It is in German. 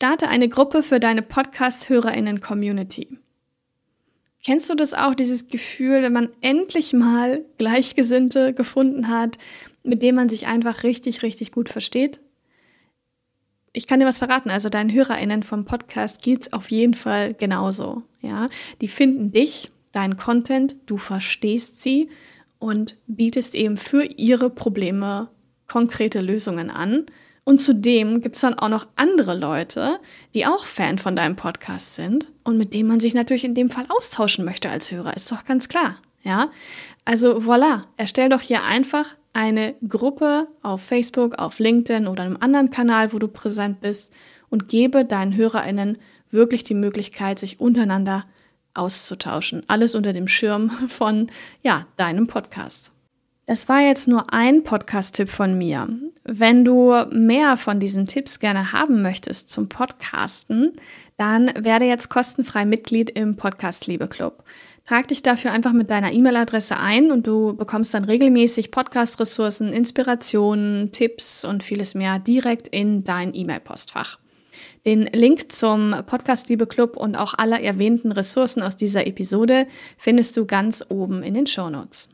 Starte eine Gruppe für deine Podcast-HörerInnen-Community. Kennst du das auch, dieses Gefühl, wenn man endlich mal Gleichgesinnte gefunden hat, mit denen man sich einfach richtig, richtig gut versteht? Ich kann dir was verraten, also deinen HörerInnen vom Podcast geht's auf jeden Fall genauso. Ja, die finden dich, deinen Content, du verstehst sie und bietest eben für ihre Probleme konkrete Lösungen an. Und zudem gibt es dann auch noch andere Leute, die auch Fan von deinem Podcast sind und mit denen man sich natürlich in dem Fall austauschen möchte als Hörer, ist doch ganz klar. Ja, also voilà, erstell doch hier einfach eine Gruppe auf Facebook, auf LinkedIn oder einem anderen Kanal, wo du präsent bist und gebe deinen HörerInnen wirklich die Möglichkeit, sich untereinander auszutauschen. Alles unter dem Schirm von, ja, deinem Podcast. Das war jetzt nur ein Podcast-Tipp von mir. Wenn du mehr von diesen Tipps gerne haben möchtest zum Podcasten, dann werde jetzt kostenfrei Mitglied im Podcast Liebe Club. Trag dich dafür einfach mit deiner E-Mail-Adresse ein und du bekommst dann regelmäßig Podcast-Ressourcen, Inspirationen, Tipps und vieles mehr direkt in dein E-Mail-Postfach. Den Link zum Podcast Liebe Club und auch aller erwähnten Ressourcen aus dieser Episode findest du ganz oben in den Show Notes.